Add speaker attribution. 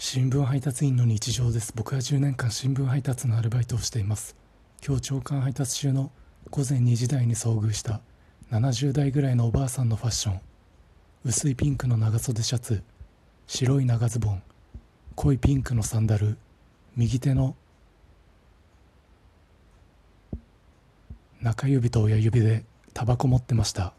Speaker 1: 新聞配達員の日常です。僕は10年間新聞配達のアルバイトをしています。今日朝刊配達中の午前2時台に遭遇した70代ぐらいのおばあさんのファッション。薄いピンクの長袖シャツ。白い長ズボン。濃いピンクのサンダル。右手の中指と親指でタバコ持ってました。